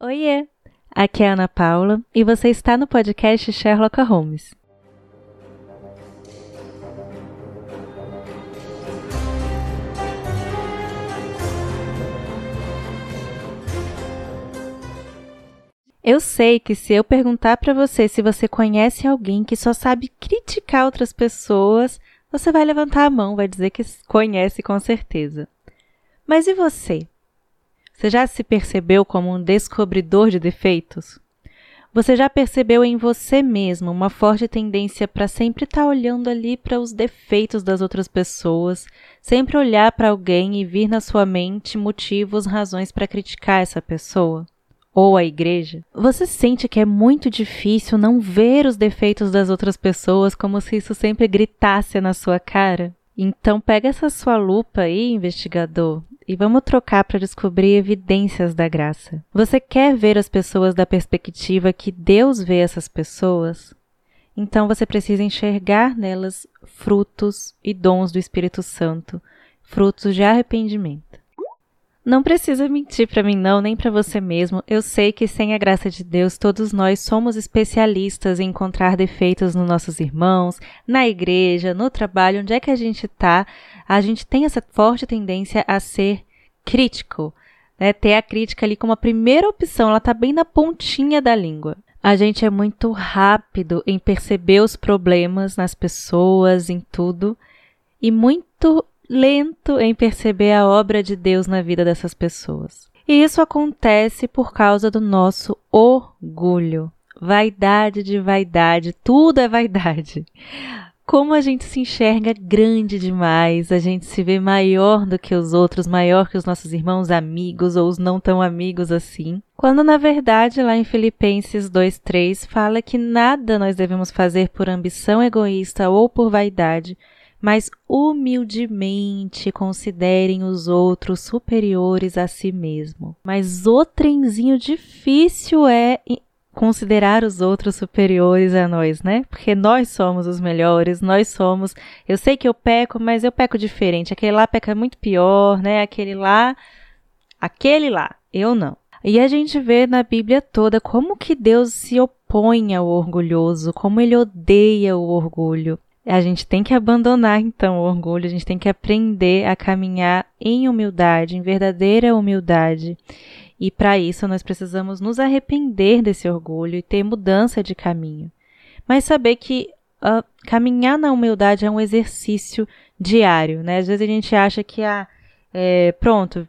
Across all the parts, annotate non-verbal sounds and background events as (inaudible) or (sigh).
Oiê! Aqui é a Ana Paula e você está no podcast Sherlock Holmes. Eu sei que se eu perguntar para você se você conhece alguém que só sabe criticar outras pessoas, você vai levantar a mão, vai dizer que conhece com certeza. Mas e você? Você já se percebeu como um descobridor de defeitos? Você já percebeu em você mesmo uma forte tendência para sempre estar tá olhando ali para os defeitos das outras pessoas, sempre olhar para alguém e vir na sua mente motivos, razões para criticar essa pessoa? Ou a igreja? Você sente que é muito difícil não ver os defeitos das outras pessoas como se isso sempre gritasse na sua cara? Então pega essa sua lupa aí, investigador, e vamos trocar para descobrir evidências da graça. Você quer ver as pessoas da perspectiva que Deus vê essas pessoas? Então você precisa enxergar nelas frutos e dons do Espírito Santo, frutos de arrependimento. Não precisa mentir para mim não, nem para você mesmo. Eu sei que sem a graça de Deus, todos nós somos especialistas em encontrar defeitos nos nossos irmãos, na igreja, no trabalho, onde é que a gente está a gente tem essa forte tendência a ser crítico, né? Ter a crítica ali como a primeira opção, ela está bem na pontinha da língua. A gente é muito rápido em perceber os problemas nas pessoas, em tudo, e muito lento em perceber a obra de Deus na vida dessas pessoas. E isso acontece por causa do nosso orgulho. Vaidade de vaidade, tudo é vaidade como a gente se enxerga grande demais, a gente se vê maior do que os outros, maior que os nossos irmãos amigos ou os não tão amigos assim. Quando na verdade lá em Filipenses 2:3 fala que nada nós devemos fazer por ambição egoísta ou por vaidade, mas humildemente considerem os outros superiores a si mesmo. Mas o trenzinho difícil é considerar os outros superiores a nós, né? Porque nós somos os melhores, nós somos. Eu sei que eu peco, mas eu peco diferente. Aquele lá peca muito pior, né? Aquele lá, aquele lá, eu não. E a gente vê na Bíblia toda como que Deus se opõe ao orgulhoso, como ele odeia o orgulho. A gente tem que abandonar então o orgulho, a gente tem que aprender a caminhar em humildade, em verdadeira humildade. E para isso nós precisamos nos arrepender desse orgulho e ter mudança de caminho. Mas saber que uh, caminhar na humildade é um exercício diário, né? Às vezes a gente acha que, ah, é, pronto,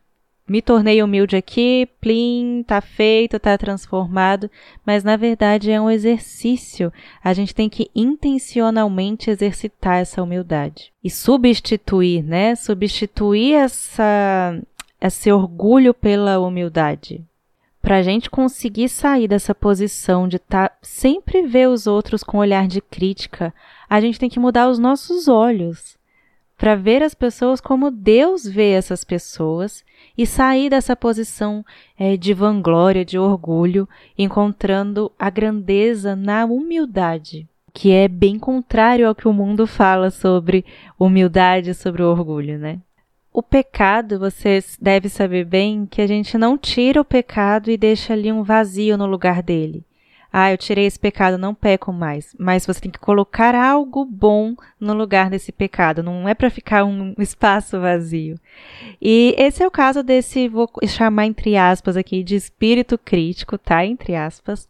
me tornei humilde aqui, plim, tá feito, tá transformado, mas na verdade é um exercício. A gente tem que intencionalmente exercitar essa humildade e substituir, né? Substituir essa esse orgulho pela humildade. Para a gente conseguir sair dessa posição de tá, sempre ver os outros com olhar de crítica, a gente tem que mudar os nossos olhos para ver as pessoas como Deus vê essas pessoas e sair dessa posição é, de vanglória, de orgulho, encontrando a grandeza na humildade, que é bem contrário ao que o mundo fala sobre humildade, sobre orgulho, né? O pecado, você deve saber bem que a gente não tira o pecado e deixa ali um vazio no lugar dele. Ah, eu tirei esse pecado, não peco mais. Mas você tem que colocar algo bom no lugar desse pecado. Não é para ficar um (laughs) espaço vazio. E esse é o caso desse, vou chamar entre aspas aqui, de espírito crítico, tá? Entre aspas.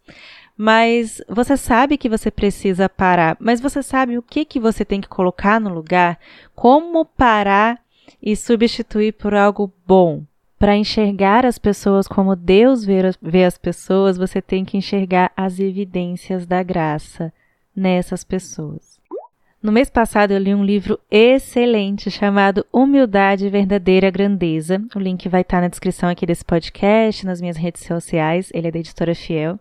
Mas você sabe que você precisa parar. Mas você sabe o que, que você tem que colocar no lugar? Como parar e substituir por algo bom. Para enxergar as pessoas como Deus vê, as pessoas, você tem que enxergar as evidências da graça nessas pessoas. No mês passado eu li um livro excelente chamado Humildade e Verdadeira Grandeza. O link vai estar na descrição aqui desse podcast, nas minhas redes sociais. Ele é da editora Fiel.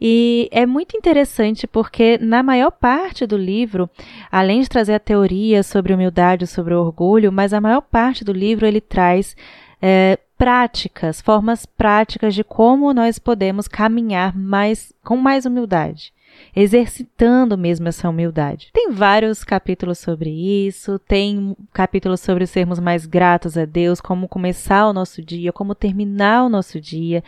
E é muito interessante porque, na maior parte do livro, além de trazer a teoria sobre humildade, sobre orgulho, mas a maior parte do livro ele traz é, práticas, formas práticas de como nós podemos caminhar mais com mais humildade exercitando mesmo essa humildade. Tem vários capítulos sobre isso, tem capítulos sobre sermos mais gratos a Deus, como começar o nosso dia, como terminar o nosso dia.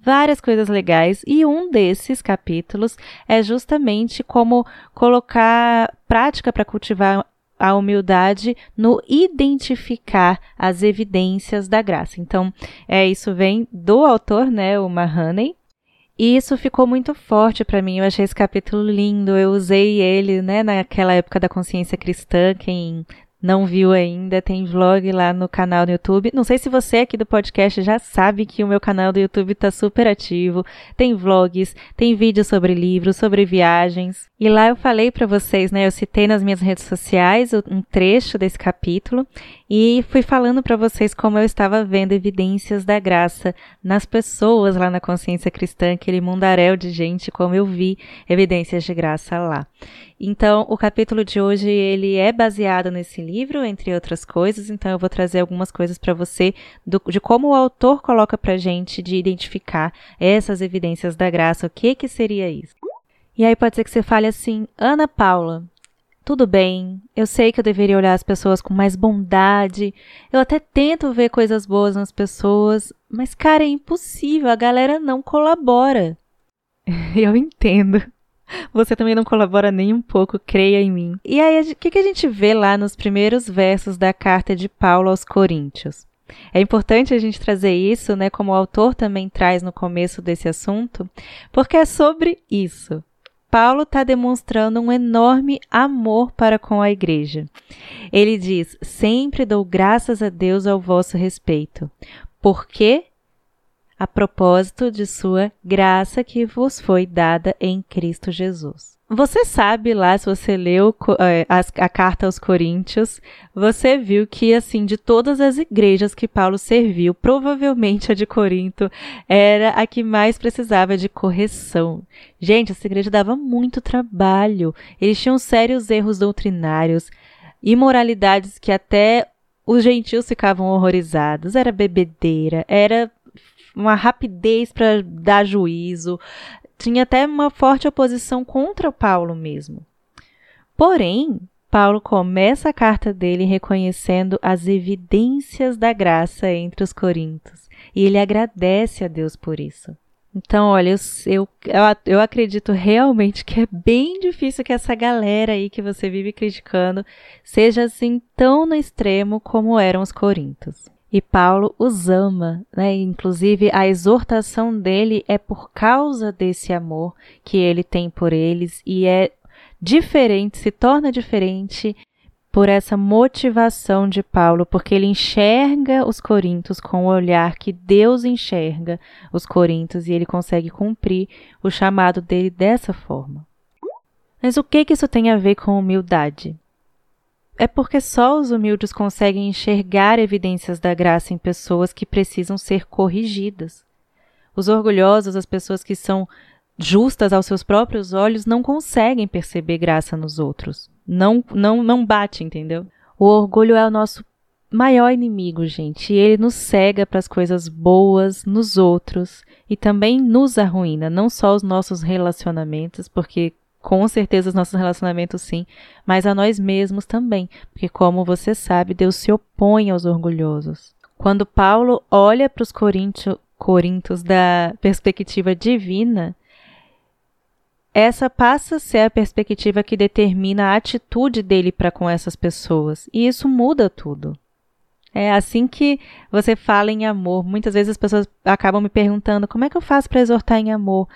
várias coisas legais e um desses capítulos é justamente como colocar prática para cultivar a humildade no identificar as evidências da graça. Então, é isso vem do autor, né, o Mahoney, e isso ficou muito forte para mim. Eu achei esse capítulo lindo. Eu usei ele, né, naquela época da consciência cristã. Quem não viu ainda, tem vlog lá no canal do YouTube. Não sei se você aqui do podcast já sabe que o meu canal do YouTube está super ativo. Tem vlogs, tem vídeos sobre livros, sobre viagens. E lá eu falei para vocês, né? Eu citei nas minhas redes sociais um trecho desse capítulo e fui falando para vocês como eu estava vendo evidências da graça nas pessoas lá na consciência cristã, aquele mundaréu de gente, como eu vi evidências de graça lá. Então, o capítulo de hoje ele é baseado nesse livro, entre outras coisas. Então, eu vou trazer algumas coisas para você do, de como o autor coloca para gente de identificar essas evidências da graça. O que que seria isso? E aí pode ser que você fale assim, Ana Paula, tudo bem, eu sei que eu deveria olhar as pessoas com mais bondade, eu até tento ver coisas boas nas pessoas, mas cara, é impossível, a galera não colabora. (laughs) eu entendo. Você também não colabora nem um pouco, creia em mim. E aí, o que, que a gente vê lá nos primeiros versos da carta de Paulo aos Coríntios? É importante a gente trazer isso, né, como o autor também traz no começo desse assunto, porque é sobre isso. Paulo está demonstrando um enorme amor para com a igreja. Ele diz: Sempre dou graças a Deus ao vosso respeito, porque a propósito de sua graça que vos foi dada em Cristo Jesus. Você sabe lá, se você leu é, a, carta aos Coríntios, você viu que, assim, de todas as igrejas que Paulo serviu, provavelmente a de Corinto era a que mais precisava de correção. Gente, essa igreja dava muito trabalho. Eles tinham sérios erros doutrinários, imoralidades que até os gentios ficavam horrorizados. Era bebedeira, era uma rapidez para dar juízo, tinha até uma forte oposição contra Paulo mesmo. Porém, Paulo começa a carta dele reconhecendo as evidências da graça entre os coríntios e ele agradece a Deus por isso. Então, olha, eu, eu, eu acredito realmente que é bem difícil que essa galera aí que você vive criticando seja assim tão no extremo como eram os coríntios. E Paulo os ama, né? Inclusive a exortação dele é por causa desse amor que ele tem por eles e é diferente, se torna diferente por essa motivação de Paulo, porque ele enxerga os coríntios com o olhar que Deus enxerga os coríntios e ele consegue cumprir o chamado dele dessa forma. Mas o que, que isso tem a ver com humildade? É porque só os humildes conseguem enxergar evidências da graça em pessoas que precisam ser corrigidas. Os orgulhosos, as pessoas que são justas aos seus próprios olhos, não conseguem perceber graça nos outros. Não, não, não bate, entendeu? O orgulho é o nosso maior inimigo, gente, e ele nos cega para as coisas boas nos outros e também nos arruína, não só os nossos relacionamentos, porque com certeza os nossos relacionamentos sim, mas a nós mesmos também, porque como você sabe, Deus se opõe aos orgulhosos. Quando Paulo olha para os Coríntios da perspectiva divina, essa passa a ser a perspectiva que determina a atitude dele para com essas pessoas, e isso muda tudo. É assim que você fala em amor. Muitas vezes as pessoas acabam me perguntando como é que eu faço para exortar em amor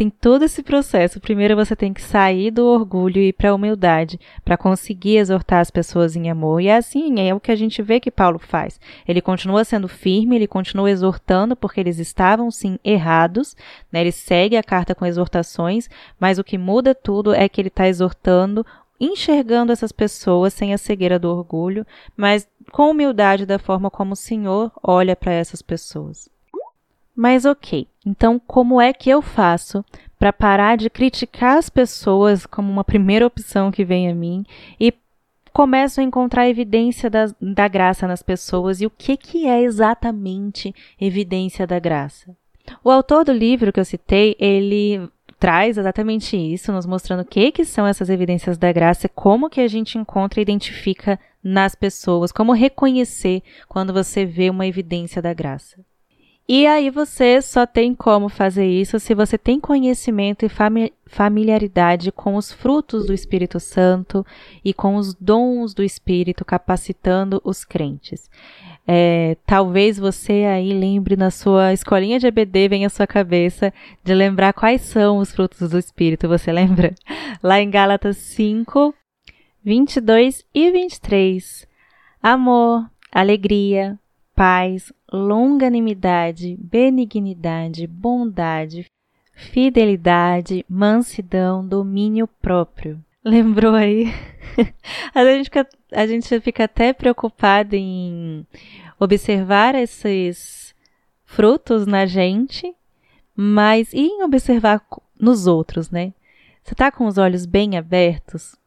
tem todo esse processo. Primeiro você tem que sair do orgulho e ir para a humildade para conseguir exortar as pessoas em amor. E é assim, é o que a gente vê que Paulo faz. Ele continua sendo firme, ele continua exortando porque eles estavam sim errados, né? Ele segue a carta com exortações, mas o que muda tudo é que ele está exortando enxergando essas pessoas sem a cegueira do orgulho, mas com humildade da forma como o Senhor olha para essas pessoas. Mas ok, então como é que eu faço para parar de criticar as pessoas como uma primeira opção que vem a mim e começo a encontrar evidência da, da graça nas pessoas e o que, que é exatamente evidência da graça? O autor do livro que eu citei, ele traz exatamente isso, nos mostrando o que, que são essas evidências da graça, como que a gente encontra e identifica nas pessoas, como reconhecer quando você vê uma evidência da graça. E aí você só tem como fazer isso se você tem conhecimento e familiaridade com os frutos do Espírito Santo e com os dons do Espírito capacitando os crentes. É, talvez você aí lembre na sua escolinha de EBD, venha à sua cabeça de lembrar quais são os frutos do Espírito, você lembra? (laughs) Lá em Gálatas 5, 22 e 23. Amor, alegria, paz, longanimidade, benignidade, bondade, fidelidade, mansidão, domínio próprio. Lembrou aí? (laughs) a, gente fica, a gente fica até preocupado em observar esses frutos na gente, mas e em observar nos outros, né? Você tá com os olhos bem abertos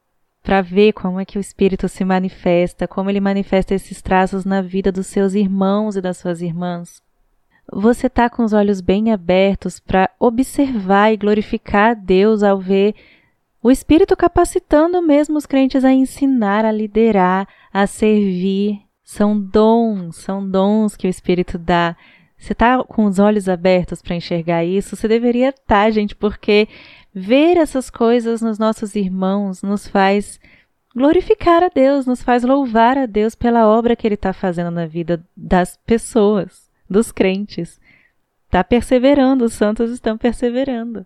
para ver como é que o Espírito se manifesta, como ele manifesta esses traços na vida dos seus irmãos e das suas irmãs. Você está com os olhos bem abertos para observar e glorificar a Deus ao ver o Espírito capacitando mesmo os crentes a ensinar, a liderar, a servir. São dons, são dons que o Espírito dá. Você está com os olhos abertos para enxergar isso? Você deveria estar, tá, gente, porque ver essas coisas nos nossos irmãos nos faz glorificar a Deus, nos faz louvar a Deus pela obra que Ele está fazendo na vida das pessoas, dos crentes. Está perseverando, os santos estão perseverando.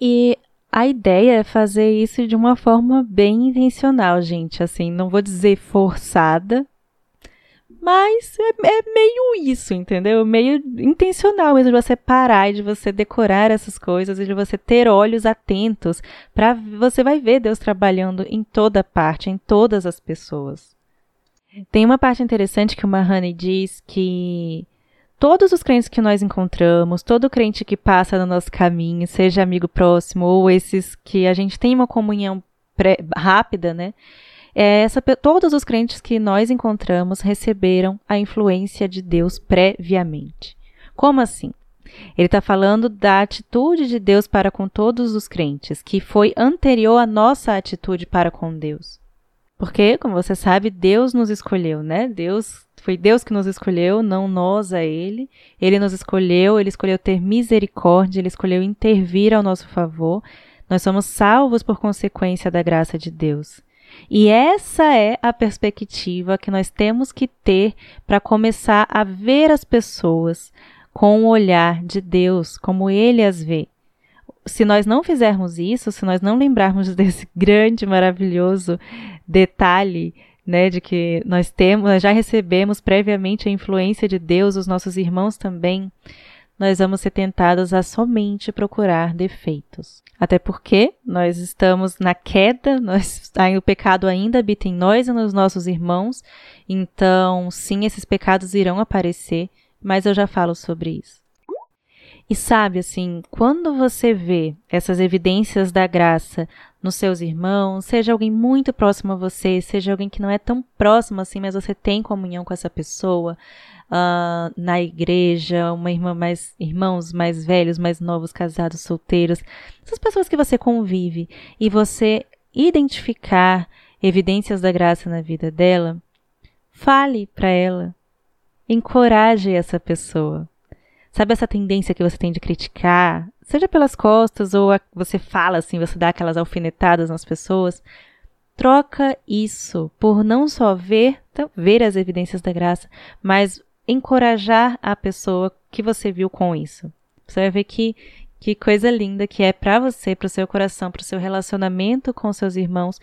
E a ideia é fazer isso de uma forma bem intencional, gente. Assim, não vou dizer forçada, mas é, é, meio isso, entendeu? Meio intencional mesmo de você parar e de você decorar essas coisas e de você ter olhos atentos para você vai ver Deus trabalhando em toda parte, em todas as pessoas. Tem uma parte interessante que o Mahani diz que todos os crentes que nós encontramos, todo crente que passa no nosso caminho, seja amigo próximo ou esses que a gente tem uma comunhão rápida, né? É essa, todos os crentes que nós encontramos receberam a influência de Deus previamente. Como assim? Ele está falando da atitude de Deus para com todos os crentes, que foi anterior à nossa atitude para com Deus. Porque, como você sabe, Deus nos escolheu, né? Deus foi Deus que nos escolheu, não nós a Ele. Ele nos escolheu, Ele escolheu ter misericórdia, Ele escolheu intervir ao nosso favor. Nós somos salvos por consequência da graça de Deus. E essa é a perspectiva que nós temos que ter para começar a ver as pessoas com o olhar de Deus, como Ele as vê. Se nós não fizermos isso, se nós não lembrarmos (laughs) desse grande, maravilhoso detalhe, né, de que nós temos, nós já recebemos previamente a influência de Deus, os nossos irmãos também, nós vamos ser tentados a somente procurar defeitos. Até porque nós estamos na queda, nós, o pecado ainda habita em nós e nos nossos irmãos, então sim, esses pecados irão aparecer, mas eu já falo sobre isso. E sabe, assim, quando você vê essas evidências da graça nos seus irmãos, seja alguém muito próximo a você, seja alguém que não é tão próximo assim, mas você tem comunhão com essa pessoa, uh, na igreja, uma irmã mais, irmãos mais velhos, mais novos, casados, solteiros, essas pessoas que você convive e você identificar evidências da graça na vida dela, fale para ela, encoraje essa pessoa. Sabe essa tendência que você tem de criticar, seja pelas costas ou a, você fala assim, você dá aquelas alfinetadas nas pessoas? Troca isso por não só ver, então, ver as evidências da graça, mas encorajar a pessoa que você viu com isso. Você vai ver que, que coisa linda que é para você, para o seu coração, para o seu relacionamento com seus irmãos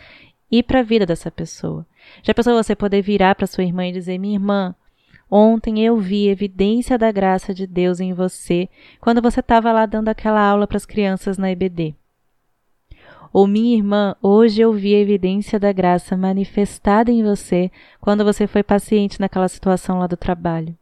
e para a vida dessa pessoa. Já pensou você poder virar para sua irmã e dizer: Minha irmã, ontem eu vi evidência da graça de Deus em você quando você estava lá dando aquela aula para as crianças na EBD. Ou minha irmã, hoje eu vi a evidência da graça manifestada em você quando você foi paciente naquela situação lá do trabalho.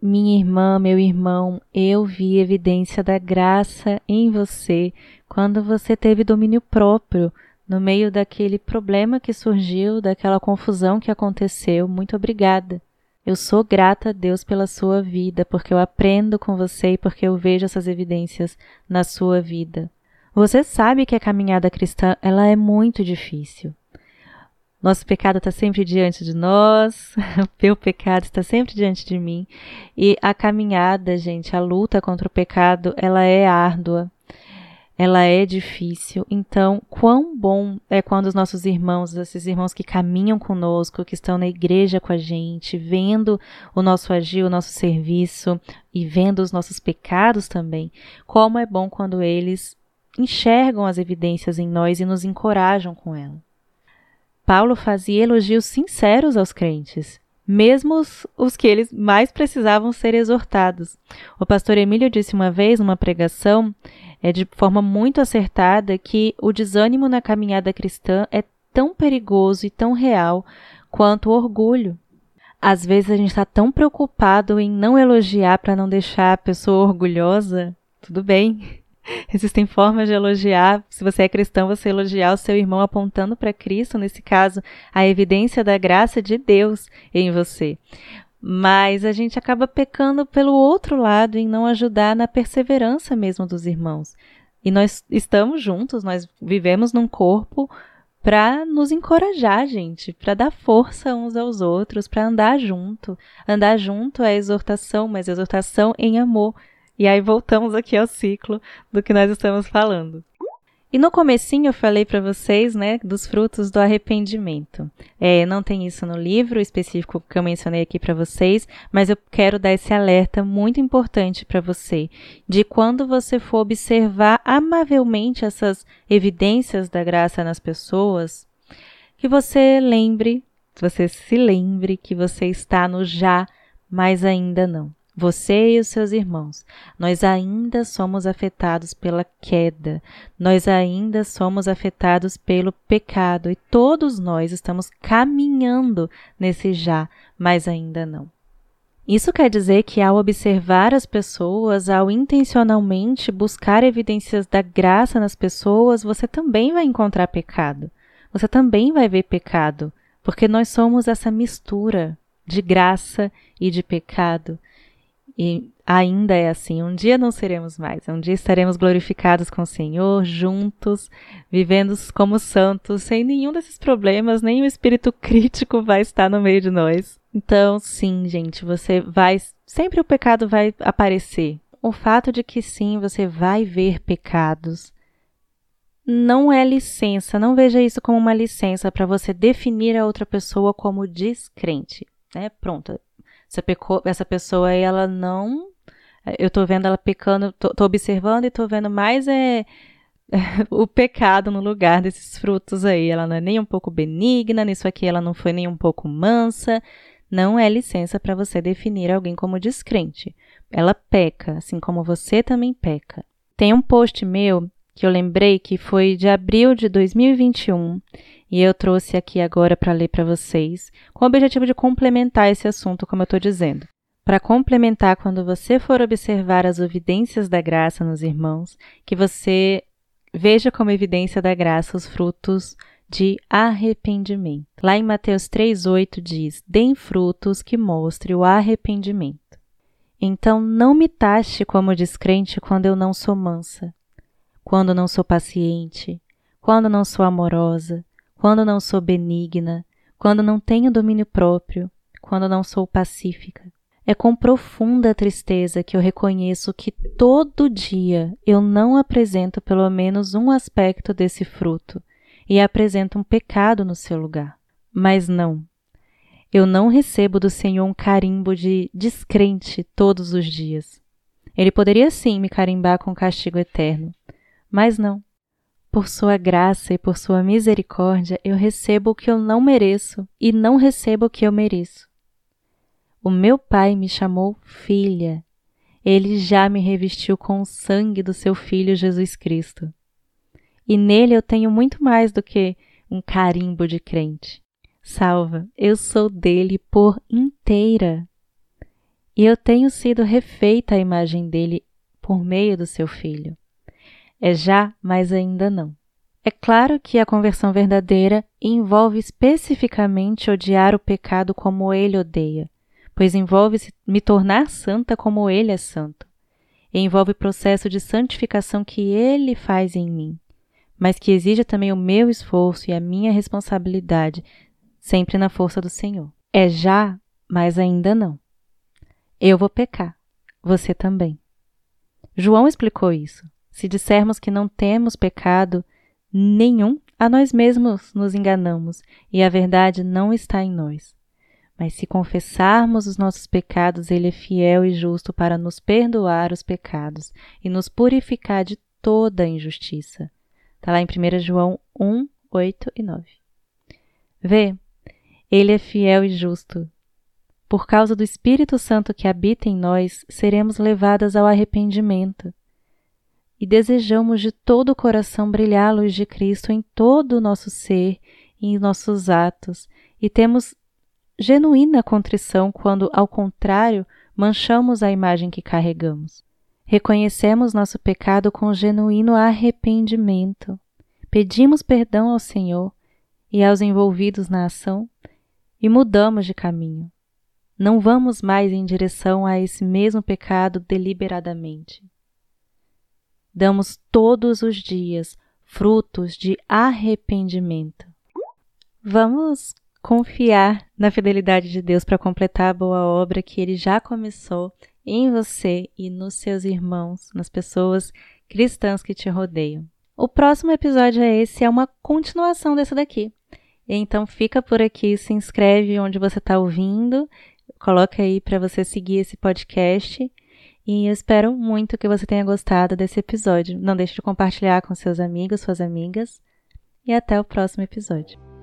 Minha irmã, meu irmão, eu vi evidência da graça em você quando você teve domínio próprio no meio daquele problema que surgiu, daquela confusão que aconteceu. Muito obrigada. Eu sou grata a Deus pela sua vida, porque eu aprendo com você e porque eu vejo essas evidências na sua vida. Você sabe que a caminhada cristã ela é muito difícil. Nosso pecado está sempre diante de nós, o (laughs) meu pecado está sempre diante de mim. E a caminhada, gente, a luta contra o pecado, ela é árdua, ela é difícil. Então, quão bom é quando os nossos irmãos, esses irmãos que caminham conosco, que estão na igreja com a gente, vendo o nosso agir, o nosso serviço e vendo os nossos pecados também, como é bom quando eles enxergam as evidências em nós e nos encorajam com ela. Paulo fazia elogios sinceros aos crentes, mesmo os, os, que eles mais precisavam ser exortados. O pastor Emílio disse uma vez numa pregação é de forma muito acertada que o desânimo na caminhada cristã é tão perigoso e tão real quanto o orgulho. Às vezes a gente está tão preocupado em não elogiar para não deixar a pessoa orgulhosa. Tudo bem. (laughs) Existem formas de elogiar. Se você é cristão, você elogiar o seu irmão apontando para Cristo, nesse caso, a evidência da graça de Deus em você mas a gente acaba pecando pelo outro lado em não ajudar na perseverança mesmo dos irmãos. E nós estamos juntos, nós vivemos num corpo para nos encorajar, gente, para dar força uns aos outros, para andar junto. Andar junto é exortação, mas exortação em amor. E aí voltamos aqui ao ciclo do que nós estamos falando. E no comecinho eu falei para vocês, né, dos frutos do arrependimento. É, não tem isso no livro específico que eu mencionei aqui para vocês, mas eu quero dar esse alerta muito importante para você, de quando você for observar amavelmente essas evidências da graça nas pessoas, que você lembre, você se lembre que você está no já, mas ainda não você e os seus irmãos, nós ainda somos afetados pela queda, nós ainda somos afetados pelo pecado e todos nós estamos caminhando nesse já, mas ainda não. Isso quer dizer que ao observar as pessoas, ao intencionalmente buscar evidências da graça nas pessoas, você também vai encontrar pecado. Você também vai ver pecado, porque nós somos essa mistura de graça e de pecado. E ainda é assim. Um dia não seremos mais. Um dia estaremos glorificados com o Senhor, juntos, vivendo como santos, sem nenhum desses problemas, nem o espírito (laughs) crítico vai estar no meio de nós. Então, sim, gente, você vai. Sempre o pecado vai aparecer. O fato de que sim, você vai ver pecados. Não é licença, não veja isso como uma licença para você definir a outra pessoa como descrente. Né? Pronto, essa, essa pessoa aí, ela não. Eu tô vendo ela pecando, tô, tô observando e tô vendo mais é, (laughs) o pecado no lugar desses frutos aí. Ela não é nem um pouco benigna, nisso aqui ela não foi nem um pouco mansa. Não é licença para você definir alguém como descrente. Ela peca, assim como você também peca. Tem um post meu que eu lembrei que foi de abril de 2021 e eu trouxe aqui agora para ler para vocês, com o objetivo de complementar esse assunto, como eu estou dizendo. Para complementar, quando você for observar as evidências da graça nos irmãos, que você veja como evidência da graça os frutos de arrependimento. Lá em Mateus 3,8 diz: Deem frutos que mostrem o arrependimento. Então não me taxe como descrente quando eu não sou mansa, quando não sou paciente, quando não sou amorosa, quando não sou benigna, quando não tenho domínio próprio, quando não sou pacífica. É com profunda tristeza que eu reconheço que todo dia eu não apresento pelo menos um aspecto desse fruto e apresento um pecado no seu lugar. Mas não. Eu não recebo do Senhor um carimbo de descrente todos os dias. Ele poderia sim me carimbar com castigo eterno, mas não. Por sua graça e por sua misericórdia, eu recebo o que eu não mereço e não recebo o que eu mereço. O meu Pai me chamou filha. Ele já me revestiu com o sangue do seu Filho Jesus Cristo. E nele eu tenho muito mais do que um carimbo de crente. Salva, eu sou dele por inteira. E eu tenho sido refeita à imagem dele por meio do seu Filho. É já, mas ainda não. É claro que a conversão verdadeira envolve especificamente odiar o pecado como ele odeia, pois envolve me tornar santa como ele é santo. E envolve o processo de santificação que ele faz em mim, mas que exige também o meu esforço e a minha responsabilidade sempre na força do Senhor. É já, mas ainda não. Eu vou pecar, você também. João explicou isso. Se dissermos que não temos pecado nenhum, a nós mesmos nos enganamos e a verdade não está em nós. Mas se confessarmos os nossos pecados, Ele é fiel e justo para nos perdoar os pecados e nos purificar de toda injustiça. Está lá em 1 João 1, 8 e 9. Vê, Ele é fiel e justo. Por causa do Espírito Santo que habita em nós, seremos levadas ao arrependimento. E desejamos de todo o coração brilhar a luz de Cristo em todo o nosso ser e em nossos atos, e temos genuína contrição quando, ao contrário, manchamos a imagem que carregamos. Reconhecemos nosso pecado com genuíno arrependimento. Pedimos perdão ao Senhor e aos envolvidos na ação e mudamos de caminho. Não vamos mais em direção a esse mesmo pecado deliberadamente. Damos todos os dias frutos de arrependimento. Vamos confiar na fidelidade de Deus para completar a boa obra que ele já começou em você e nos seus irmãos, nas pessoas cristãs que te rodeiam. O próximo episódio é esse, é uma continuação desse daqui. Então fica por aqui, se inscreve onde você está ouvindo, coloca aí para você seguir esse podcast. E espero muito que você tenha gostado desse episódio. Não deixe de compartilhar com seus amigos, suas amigas. E até o próximo episódio.